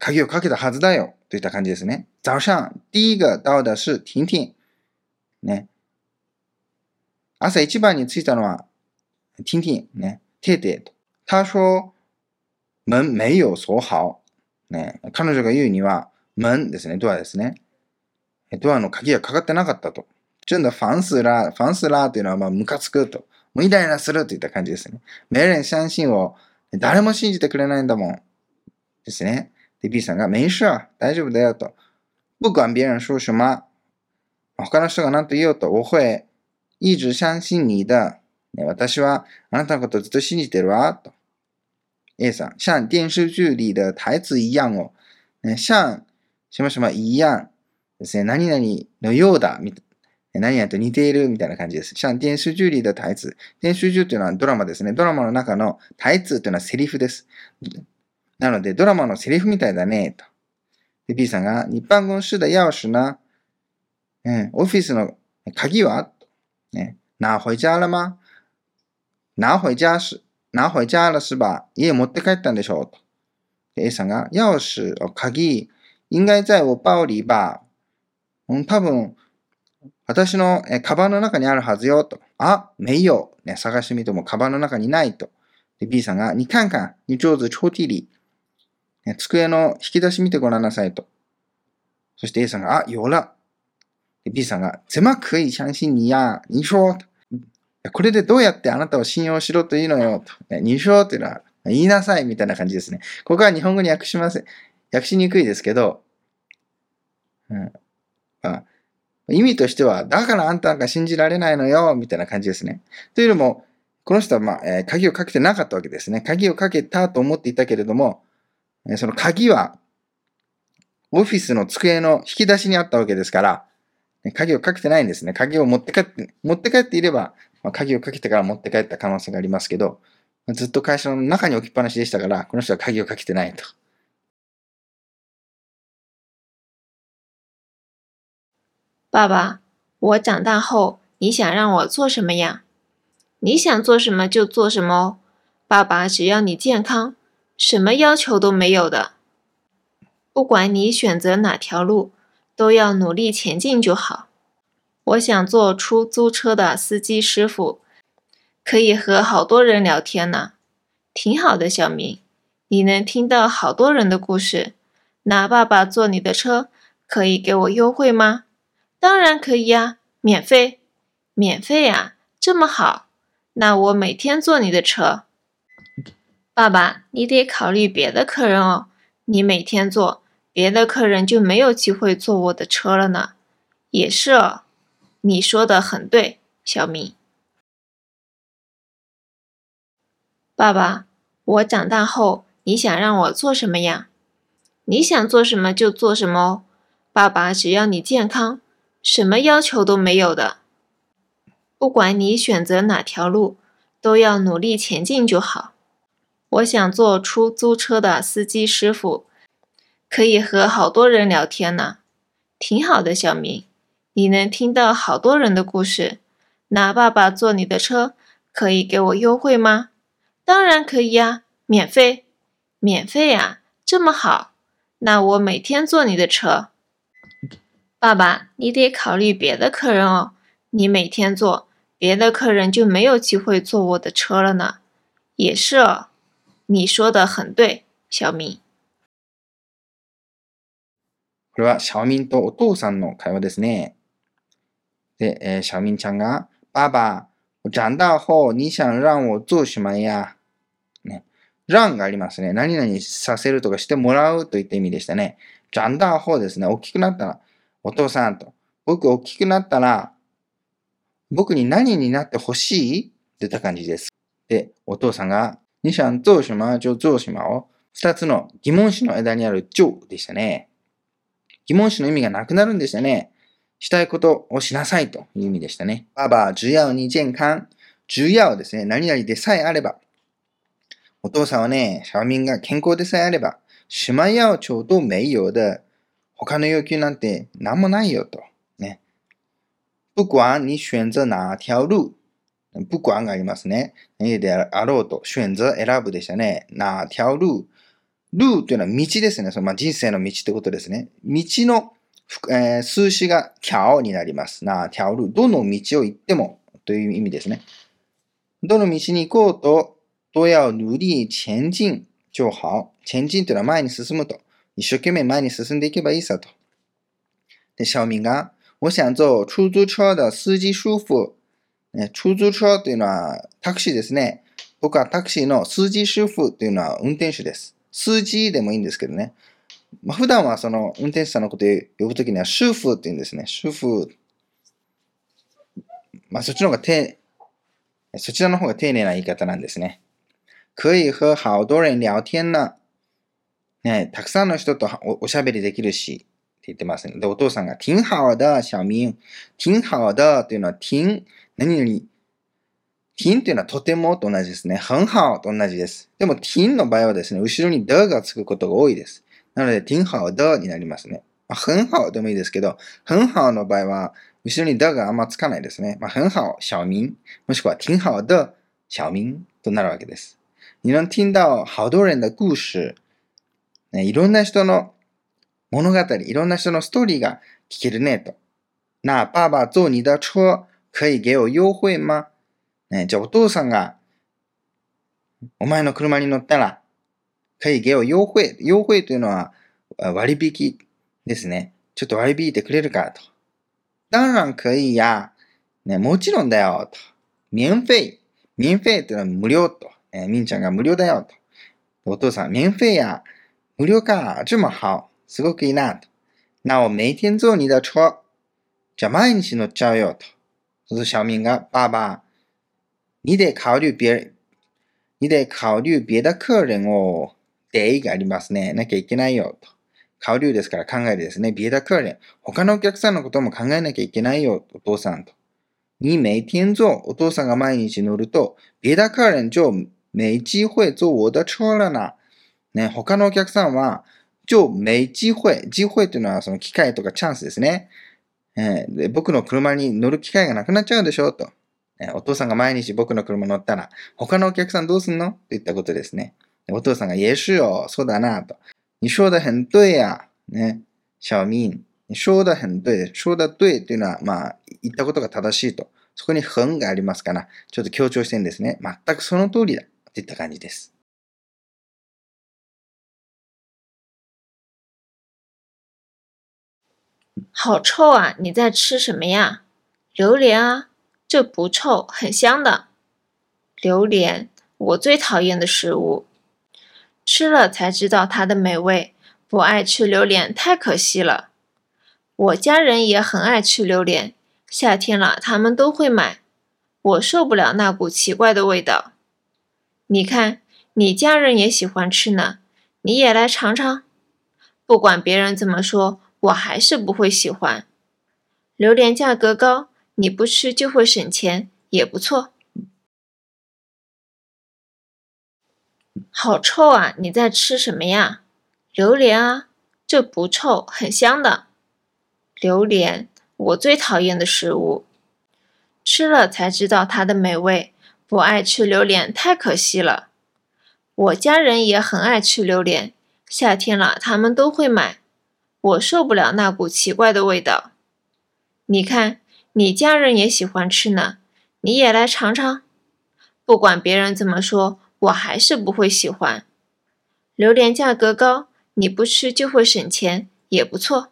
鍵をかけたはずだよといった感じですね。早上第一个到的是婷婷。ね。朝一番に着いたのは、婷婷、ね。テーテと。他说、門没有鎖好。ね。彼女が言うには、門ですね。ドアですね。ドアの鍵がかかってなかったと。真的煩死啦、煩死啦というのは、まあ、ムカつくと。もうイライラするといった感じですね。没人相信我。誰も信じてくれないんだもん。ですね。で、B さんが、没事、大丈夫だよと。不管別人說什麼。他の人が何と言おうと、我会一直相信你的。ね、私はあなたのことをずっと信じてるわ。と。A さん、像電視劇里的台詞一樣を。ね、像什麼什麼一樣。ですね。何々のようだ。みたいな。何々と似ているみたいな感じです。像電視劇里的台詞。電視劇というのはドラマですね。ドラマの中の台詞というのはセリフです。なので、ドラマのセリフみたいだね、と。で、B さんが、日辦公室的钥匙な、うん、オフィスの鍵は？ね、拿回家了吗拿回家是、拿回家了是吧家持って帰ったんでしょうと。で、A さんが、钥匙、鍵、应该在我包里吧うん、多分、私のえカバンの中にあるはずよ、と。あ、没有。ね、探してみてもカバンの中にないと。で、B さんが、你看看、你桌子抽屉里。ね、机の引き出し見てごらんなさいと。そして A さんが、あ、有了。で B さんが、怎么可以相信你呀你说。これでどうやってあなたを信用しろというのよ。と。ね、你说っていうのは、言いなさいみたいな感じですね。ここは日本語に訳しません。訳しにくいですけど、うんあ、意味としては、だからあんたなんか信じられないのよ、みたいな感じですね。というのも、この人は、まあえー鍵をかけてなかったわけですね。鍵をかけたと思っていたけれども、えーその鍵は、オフィスの机の引き出しにあったわけですから、鍵をかけてないんですね。鍵を持って帰って、持って帰っていれば、まあ、鍵をかけてから持って帰った可能性がありますけど、ずっと会社の中に置きっぱなしでしたから、この人は鍵をかけてないと。爸爸，我长大后你想让我做什么呀？你想做什么就做什么哦。爸爸，只要你健康，什么要求都没有的。不管你选择哪条路，都要努力前进就好。我想做出租车的司机师傅，可以和好多人聊天呢，挺好的。小明，你能听到好多人的故事。那爸爸坐你的车，可以给我优惠吗？当然可以呀，免费，免费呀，这么好，那我每天坐你的车。爸爸，你得考虑别的客人哦，你每天坐，别的客人就没有机会坐我的车了呢。也是哦，你说的很对，小明。爸爸，我长大后你想让我做什么呀？你想做什么就做什么哦。爸爸，只要你健康。什么要求都没有的，不管你选择哪条路，都要努力前进就好。我想做出租车的司机师傅，可以和好多人聊天呢，挺好的。小明，你能听到好多人的故事。那爸爸坐你的车，可以给我优惠吗？当然可以呀，免费，免费呀，这么好，那我每天坐你的车。爸爸，你得考虑别的客人哦，你每天坐，别的客人就没有机会坐我的车了呢。也是哦，你说的很对，小明。これはシャオミンとお父さんの会話ですね。 で、えーシャミンちゃんが、爸爸、我長大後你想讓我做什麼やね。让がありますね。何々させるとかしてもらうといった意味でしたね。長大後ですね。大きくなったら、お父さんと。僕大きくなったら、僕に何になってほしいといった感じです。で、お父さんが、你想做什麼就做什麼を、二つの疑問詞の間にある就でしたね。疑問詞の意味がなくなるんでしたね。したいことをしなさいという意味でしたね。爸爸、只要你健康。只要ですね、何々でさえあれば。お父さんはね、シャオミンが健康でさえあれば、島屋町と名誉で、他の要求なんて何もないよと。ね。不管你選擇哪条路、不管がありますね。何であろうと、選擇選ぶでしたね。哪条路。ルーというのは道ですね。そのまあ、人生の道ってことですね。道の、えー、数詞が条になります。な、条路。どの道を行ってもという意味ですね。どの道に行こうと、都要努力前進就好。前進というのは前に進むと。一生懸命前に進んでいけばいいさと。で、小明が、我想做出租車的司機師傅。出租車というのはタクシーですね。僕はタクシーの司機師傅というのは運転手です。数字でもいいんですけどね。まあ、普段はその運転手さんのこと呼ぶときには、主婦って言うんですね。主婦。まあ、そっちの方が丁、そちらの方が丁寧な言い方なんですね。可以和好多人聊天な。ね、たくさんの人とおしゃべりできるし、って言ってますね。で、お父さんが、挺好的、小明。挺好的というのは、挺、何々、ティンというのはとてもと同じですね。很好と同じです。でも、ティンの場合はですね、後ろに的がつくことが多いです。なので、挺好的になりますね。まあ、很好でもいいですけど、很好の場合は、後ろに的があんまつかないですね。まあ、很好、小明。もしくは、挺好的、小明となるわけです。你能听到好多人的故事。ね、いろんな人の物語、いろんな人のストーリーが聞けるね、と。那爸爸坐你的車可以给我優惠吗ね、じゃあお父さんが、お前の車に乗ったら、可以给我優惠。優惠というのは割引ですね。ちょっと割り引いてくれるかと。当然可以や。ね、もちろんだよ。と。免費。免費というのは無料と。えみんちゃんが無料だよ。と。お父さん、免費や。無料か。这么好。すごくいいな。と。那我每天坐你的車。じゃあ毎日乗っちゃうよ。と。そうすると小明が、爸爸、你得考慮別、你得考慮別的客人を、でがありますね。なきゃいけないよ。と。考慮ですから考えるですね。別的客人。他のお客さんのことも考えなきゃいけないよ。お父さんと。你每天坐、お父さんが毎日乗ると、別的客人就没機会坐我的車了な。ね、他のお客さんは、就没機会。機会というのはその機会とかチャンスですね。えー、で僕の車に乗る機会がなくなっちゃうでしょと。お父さんが毎日僕の車乗ったら、他のお客さんどうすんの？といったことですね。お父さんが、也是よ、そうだな、と。你说的很对や。ね。小明。你说的很对。说的对というのは、まあ、言ったことが正しいと。そこに很がありますから、ちょっと強調してるんですね。全くその通りだ。といった感じです。好臭啊！你在吃什么呀？榴莲啊！这不臭，很香的。榴莲，我最讨厌的食物，吃了才知道它的美味。不爱吃榴莲太可惜了。我家人也很爱吃榴莲，夏天了他们都会买。我受不了那股奇怪的味道。你看，你家人也喜欢吃呢，你也来尝尝。不管别人怎么说，我还是不会喜欢。榴莲价格高。你不吃就会省钱，也不错。好臭啊！你在吃什么呀？榴莲啊，这不臭，很香的。榴莲，我最讨厌的食物，吃了才知道它的美味。不爱吃榴莲太可惜了。我家人也很爱吃榴莲，夏天了他们都会买。我受不了那股奇怪的味道。你看。你家人也喜欢吃呢，你也来尝尝。不管别人怎么说，我还是不会喜欢。榴莲价格高，你不吃就会省钱，也不错。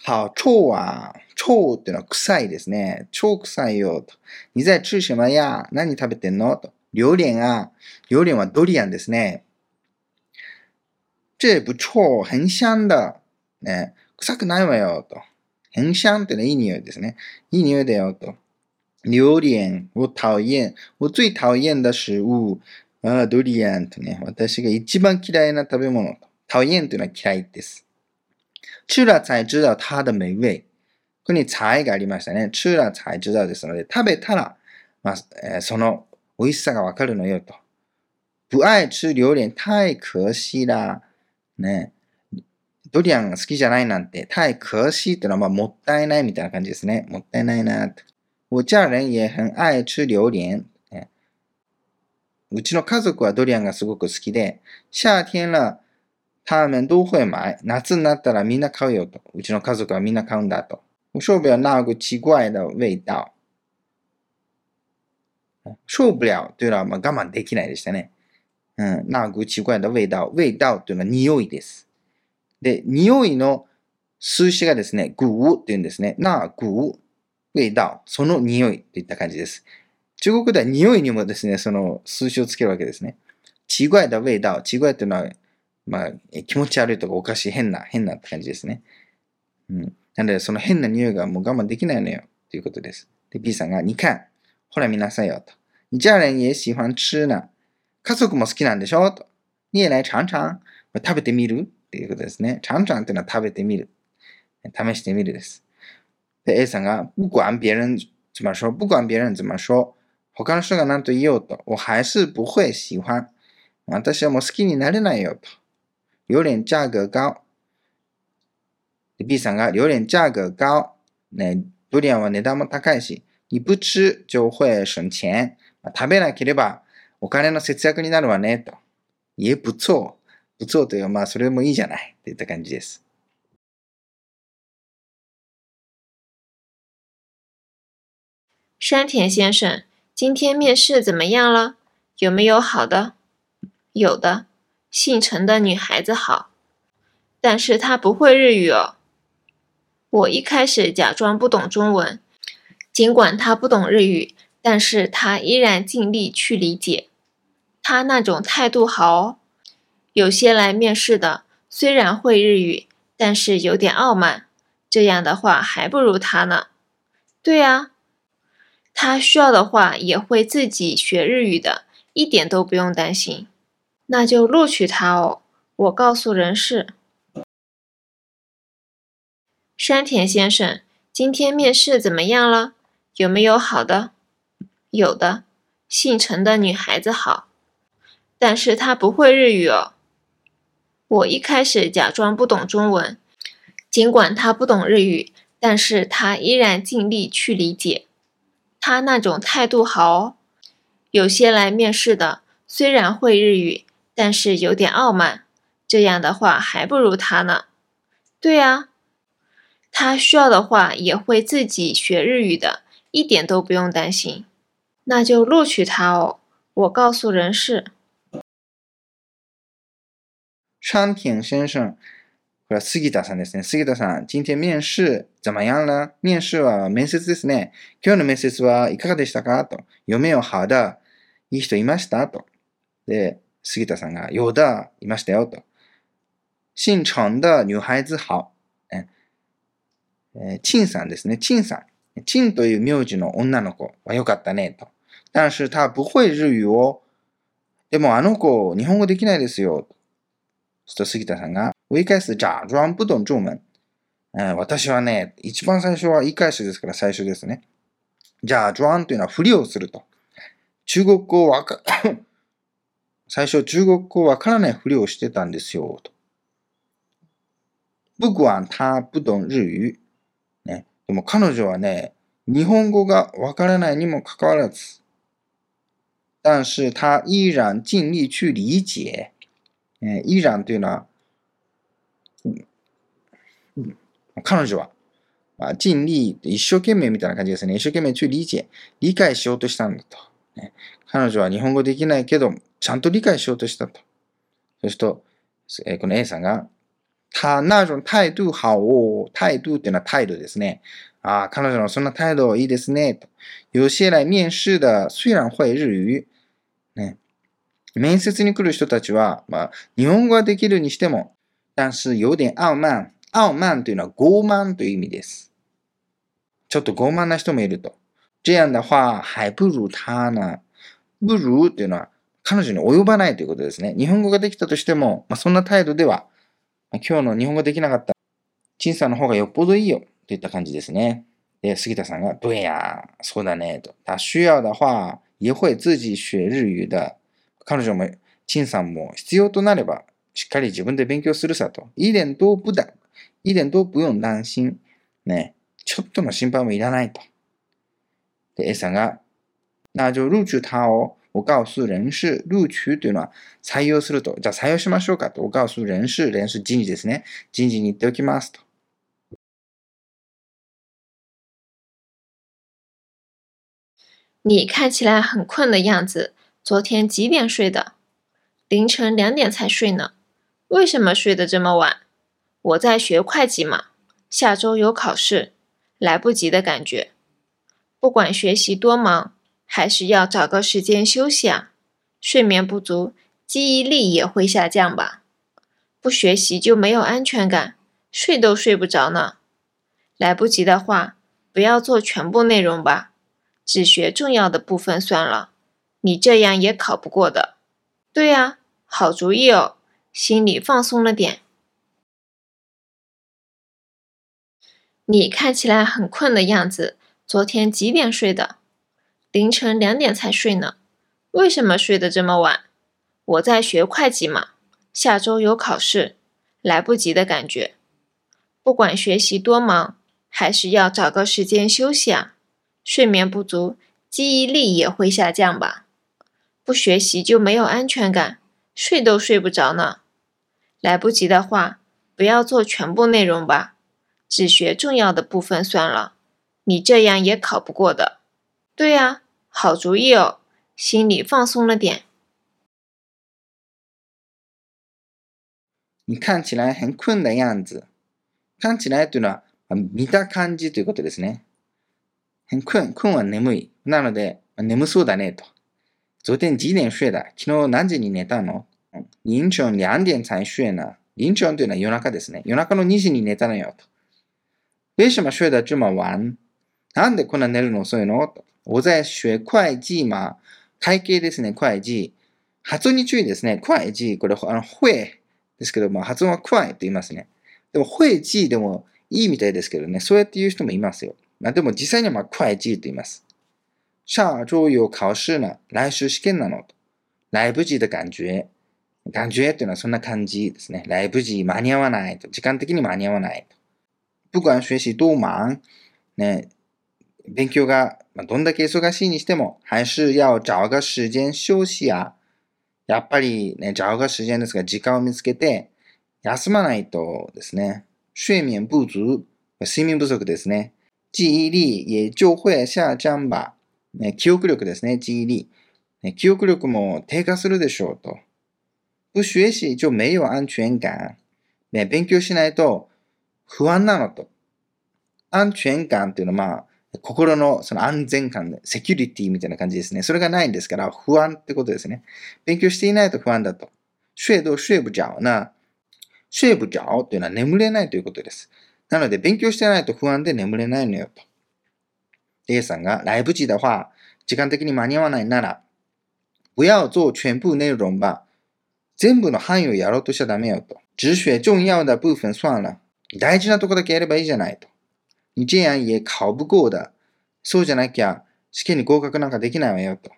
好臭啊！臭ってのは臭いですね。超臭いよと。你在吃什么や何食べてんのと。榴莲啊。榴莲はドリアンですね。这不臭、很香的。ね。臭くないわよと。很香ってのはいい匂いですね。いい匂いだよと。 榴蓮を討厭。我最討厭的食物。あ、ドリアンとね。私が一番嫌いな食べ物と。討厭というのは嫌いです。吃了才知道它的美味。ここに才がありましたね。吃了才知道ですので、食べたら、まあえー、その美味しさがわかるのよと。不愛吃榴蓮、太可惜啦。ね。ドリアンが好きじゃないなんて、太可惜ってのはまあもったいないみたいな感じですね。もったいないなと。我家人也很愛吃榴蓮。うちの家族はドリアンがすごく好きで、夏天了、他们都会买。夏になったらみんな買うよと。うちの家族はみんな買うんだと。我受不了那个奇怪的味道。受不了というのはまあ我慢できないでしたね。うん、那个奇怪的味道。味道というのは匂いです。で、匂いの数詞がですね、グーって言うんですね。なグー、味道。その匂いといった感じです。中国では匂いにもですね、その数詞をつけるわけですね。奇怪的味道。奇怪っていうのは、まあ、気持ち悪いとかおかしい、変な、変なって感じですね。うん。なので、その変な匂いがもう我慢できないのよ。ということです。で、B さんが、你看、ほら見なさいよ。と。你家人也喜欢吃呢。家族も好きなんでしょと。你也来尝尝。食べてみるっていうことですね。尝尝っていうのは食べてみる。試してみるです。で、A さんが、不管別人怎么说、不管別人怎么说、他の人が何と言おうと、我还是不会喜欢。私はもう好きになれないよと。榴蓮价格高。で B さんが、榴蓮价格高。ね、ドリアンは値段も高いし、你不吃就会省钱。食べなければお金の節約になるわね、と。也不错。不错という、まあ、それもいいじゃない。といった感じです。山田先生，今天面试怎么样了？有没有好的？有的，姓陈的女孩子好，但是她不会日语哦。我一开始假装不懂中文，尽管她不懂日语，但是她依然尽力去理解。她那种态度好哦。有些来面试的虽然会日语，但是有点傲慢，这样的话还不如她呢。对啊。他需要的话也会自己学日语的，一点都不用担心。那就录取他哦，我告诉人事。山田先生，今天面试怎么样了？有没有好的？有的，姓陈的女孩子好，但是她不会日语哦。我一开始假装不懂中文，尽管她不懂日语，但是她依然尽力去理解。他那种态度好哦。有些来面试的虽然会日语，但是有点傲慢，这样的话还不如他呢。对啊，他需要的话也会自己学日语的，一点都不用担心。那就录取他哦，我告诉人事。川平先生。これは杉田さんですね。杉田さん、今天面試怎么样了面試は面接ですね。今日の面接はいかがでしたか？と。有没有好的いい人いました？と。で、杉田さんが、有的いましたよと。姓陳的女孩子好。えー、陳さんですね。陳さん。陳という名字の女の子は良かったねと。但是他不会日語を。でもあの子、日本語できないですよ。そと杉田さんが、我一開始假装不懂中文。私はね、一番最初は言い返しですから最初ですね。假装というのはふりをすると。中国語わか、最初中国語わからないふりをしてたんですよ。と。不管他不懂日語。ね。でも彼女はね、日本語がわからないにもかかわらず。但是他依然尽力去理解。え、依然というのは、うん、彼女は、まあ、尽力、一生懸命みたいな感じですね。一生懸命去理解、理解しようとしたんだと。ね、彼女は日本語できないけど、ちゃんと理解しようとしたと。そうすると、えー、この A さんが、他那種態度好哦。態度っていうのは態度ですね。ああ、彼女のそんな態度いいですね。と。有些来面試的虽然会日語、ね、面接に来る人たちは、まあ、日本語はできるにしても、但是有点傲慢。傲慢というのは傲慢という意味です。ちょっと傲慢な人もいると。这样的话、还不如他呢。不如というのは、彼女に及ばないということですね。日本語ができたとしても、まあ、そんな態度では、今日の日本語できなかった、陳さんの方がよっぽどいいよといった感じですね。で、杉田さんが、对や、そうだね、と。他需要的话、也会自己学日语的。彼女も、陳さんも必要となれば、しっかり自分で勉強するさと。一点都不だ。一点都不用担心。ね。ちょっとの心配もいらないと。で、A さんが、那就录取他を、我告诉人事、录取というのは採用すると。じゃあ採用しましょうかと。我告訴人事、人事人事ですね。人事に行っておきますと。你看起来很困的样子，昨天几点睡的？凌晨两点才睡呢。为什么睡得这么晚？ 我在学会计嘛，下周有考试，来不及的感觉。不管学习多忙，还是要找个时间休息啊。睡眠不足，记忆力也会下降吧？不学习就没有安全感，睡都睡不着呢。来不及的话，不要做全部内容吧。只学重要的部分算了，你这样也考不过的。对呀，好主意哦，心里放松了点。你看起来很困的样子，昨天几点睡的？凌晨两点才睡呢。为什么睡得这么晚？我在学会计嘛，下周有考试，来不及的感觉。不管学习多忙，还是要找个时间休息啊。睡眠不足，记忆力也会下降吧？不学习就没有安全感，睡都睡不着呢。来不及的话，不要做全部内容吧，只学重要的部分算了。你这样也考不过的。对呀，啊好主意哦，心里放松了点。你看起来很困的样子。看起来というのは見た感じということですね。很困、困は眠い。なので、眠そうだねと。昨天几点睡だ昨日何時に寝たの？凌晨两点才睡呢？凌晨というのは夜中ですね。夜中の2時に寝たのよと。为什么睡得这么晚なんでこんな寝るの遅いの。我在学会計嘛。会計ですね、会計。発音に注意ですね。会計。これ、あの、会ですけども、発音は会って言いますね。でも、会計でもいいみたいですけどね。そうやって言う人もいますよ。まあでも実際にはまあ会計と言います。下周有考試呢。来週試験なの。来不及的感觉。感觉っていうのはそんな感じですね。来不及、間に合わない。時間的に間に合わない。不管学習多忙、ね、勉強がどんだけ忙しいにしても、还是要找个時間休息や、やっぱりね、找个時間ですが、時間を見つけて、休まないとですね、睡眠不足、睡眠不足ですね。記憶力也就会下降吧。ね、記憶力ですね、記憶力。ね、記憶力も低下するでしょうと。不学習就没有安全感。ね、勉強しないと不安なのと。安全感っていうのは、まあ、心のその安全感、セキュリティみたいな感じですね。それがないんですから、不安ってことですね。勉強していないと不安だと。睡都睡不着な。睡不着というのは眠れないということです。なので、勉強してないと不安で眠れないのよと。A さんが、来不及的话、時間的に間に合わないなら、不要做全部内容吧。全部の範囲をやろうとしちゃダメよと。只学重要的部分算了。大事なとこだけやればいいじゃないと。你这样也考不过的。そうじゃなきゃ試験に合格なんかできないわよと。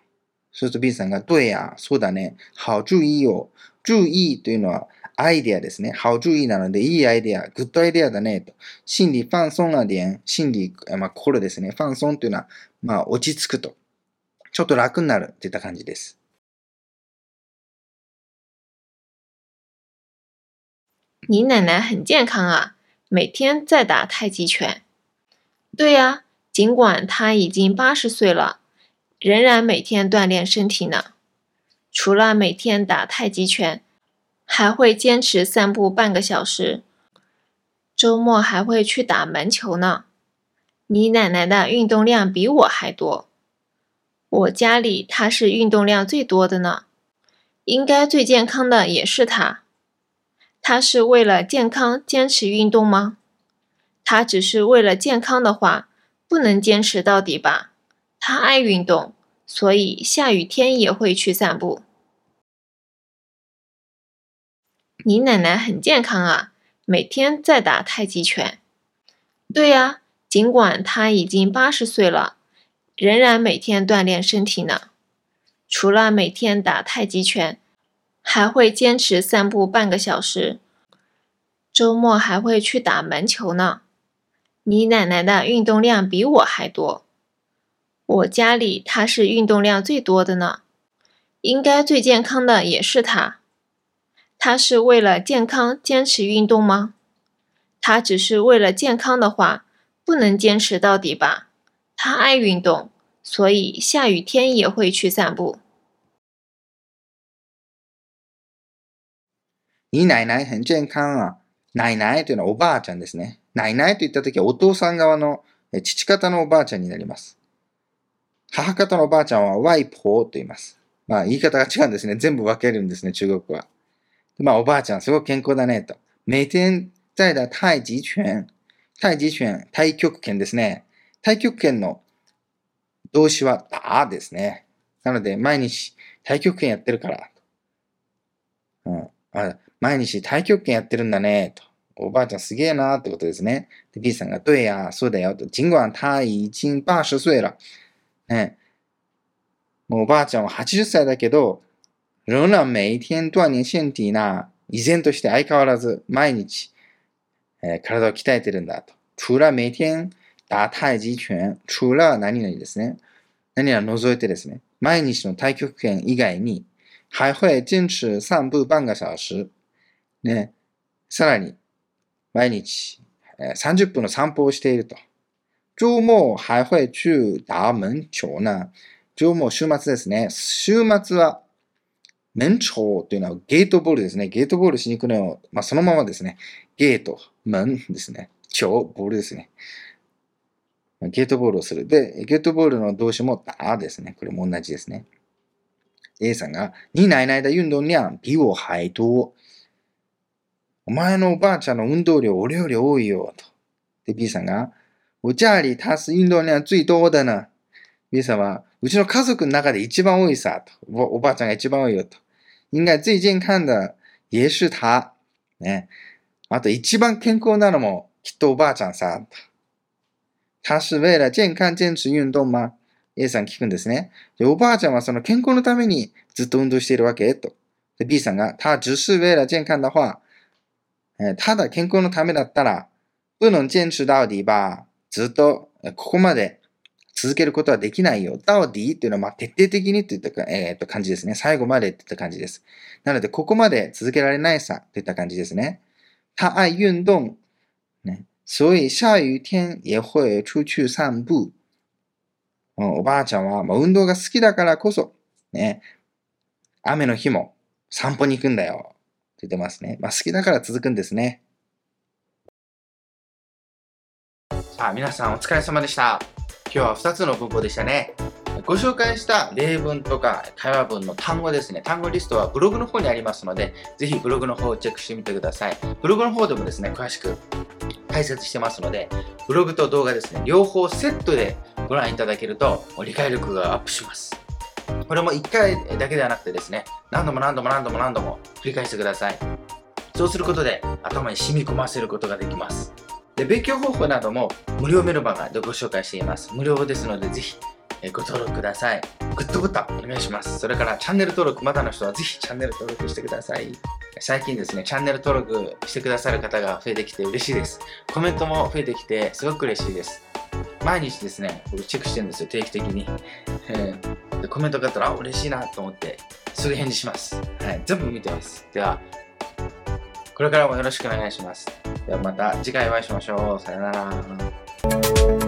そうすると B さんが、对や、そうだね。好注意を。注意というのは、アイデアですね。好注意なので、いいアイデア、グッドアイデアだね、と。心理放松な点、心理、まあ、心ですね。放松というのは、まあ、落ち着くと。ちょっと楽になるといった感じです。你奶奶很健康啊，每天在打太极拳。对呀，尽管他已经八十岁了，仍然每天锻炼身体呢。除了每天打太极拳。还会坚持散步半个小时，周末还会去打门球呢。你奶奶的运动量比我还多，我家里她是运动量最多的呢。应该最健康的也是她。她是为了健康坚持运动吗？她只是为了健康的话，不能坚持到底吧？她爱运动，所以下雨天也会去散步。你奶奶很健康啊，每天在打太极拳。对呀，尽尽管他已经八十岁了，仍然每天锻炼身体呢。除了每天打太极拳，还会坚持散步半个小时。周末还会去打门球呢。你奶奶的运动量比我还多。我家里她是运动量最多的呢。应该最健康的也是她。她是为了健康坚持运动吗？她只是为了健康的话，不能坚持到底吧？她爱运动，所以下雨天也会去散步。你奶奶很健康啊。奶奶というのはおばあちゃんですね。奶奶と言ったときはお父さん側の父方のおばあちゃんになります。母方のおばあちゃんはワイポーと言います。まあ言い方が違うんですね。全部分けるんですね、中国は。まあおばあちゃんすごく健康だねと。每天在的太極拳。太極拳、太極拳ですね。太極拳の動詞はだですね。なので毎日太極拳やってるから。うん、あ毎日太極拳やってるんだね、と。おばあちゃんすげえなってことですね。で、B さんが、对や、そうだよ、と。尽管他已经80岁了。ね。もうおばあちゃんは80歳だけど、仍然每天锻炼身体な、依然として相変わらず毎日、えー、体を鍛えてるんだと。除了每天打太極拳、除了何々ですね。何々除いてですね。毎日の太極拳以外に、还会坚持散步半个小時。ね、さらに、毎日、えー、30分の散歩をしていると。周末还会去打門球な。周末、週末ですね。週末は、門球というのはゲートボールですね。ゲートボールしに行くのを、まあ、そのままですね。ゲート、門ですね。球、ボールですね。ゲートボールをする。で、ゲートボールの動詞も打ですね。これも同じですね。A さんが、你奶奶的運動量比我还多。お前のおばあちゃんの運動量俺より多いよ、と。で、B さんが、我家里他是運動量最多的な。B さんは、うちの家族の中で一番多いさ、と。おばあちゃんが一番多いよ、と。应该最健康的也是他。ね。あと一番健康なのもきっとおばあちゃんさ。と他是为了健康坚持運動吗 ?A さん聞くんですね。で、おばあちゃんはその健康のためにずっと運動しているわけと。で、B さんが、他只是为了健康的话、えただ健康のためだったら、不能坚持到底吧。ずっと、ここまで続けることはできないよ。到底っていうのは、ま、徹底的にといった、えー、っと感じですね。最後までっていった感じです。なので、ここまで続けられないさといった感じですね。他愛運動。ね。所以、下雨天也会出去散步。おばあちゃんは、まあ、運動が好きだからこそ、ね。雨の日も散歩に行くんだよ。って言ってますね。まあ、好きだから続くんですね。さあ、皆さんお疲れ様でした。今日は2つの文法でしたね。ご紹介した例文とか会話文の単語ですね。単語リストはブログの方にありますので、ぜひブログの方をチェックしてみてください。ブログの方でもですね、詳しく解説してますので、ブログと動画ですね、両方セットでご覧いただけると理解力がアップします。これも1回だけではなくてですね、何度も何度も何度も何度も繰り返してください。そうすることで頭に染み込ませることができます。で、勉強方法なども無料メルマガでご紹介しています。無料ですのでぜひご登録ください。グッドボタンお願いします。それからチャンネル登録まだの人はぜひチャンネル登録してください。最近ですね、チャンネル登録してくださる方が増えてきて嬉しいです。コメントも増えてきてすごく嬉しいです。毎日ですね、僕チェックしてるんですよ、定期的に。えー、でコメントがあったら、あ、嬉しいなと思って、すぐ返事します。はい、全部見てます。では、これからもよろしくお願いします。ではまた次回お会いしましょう。さよなら。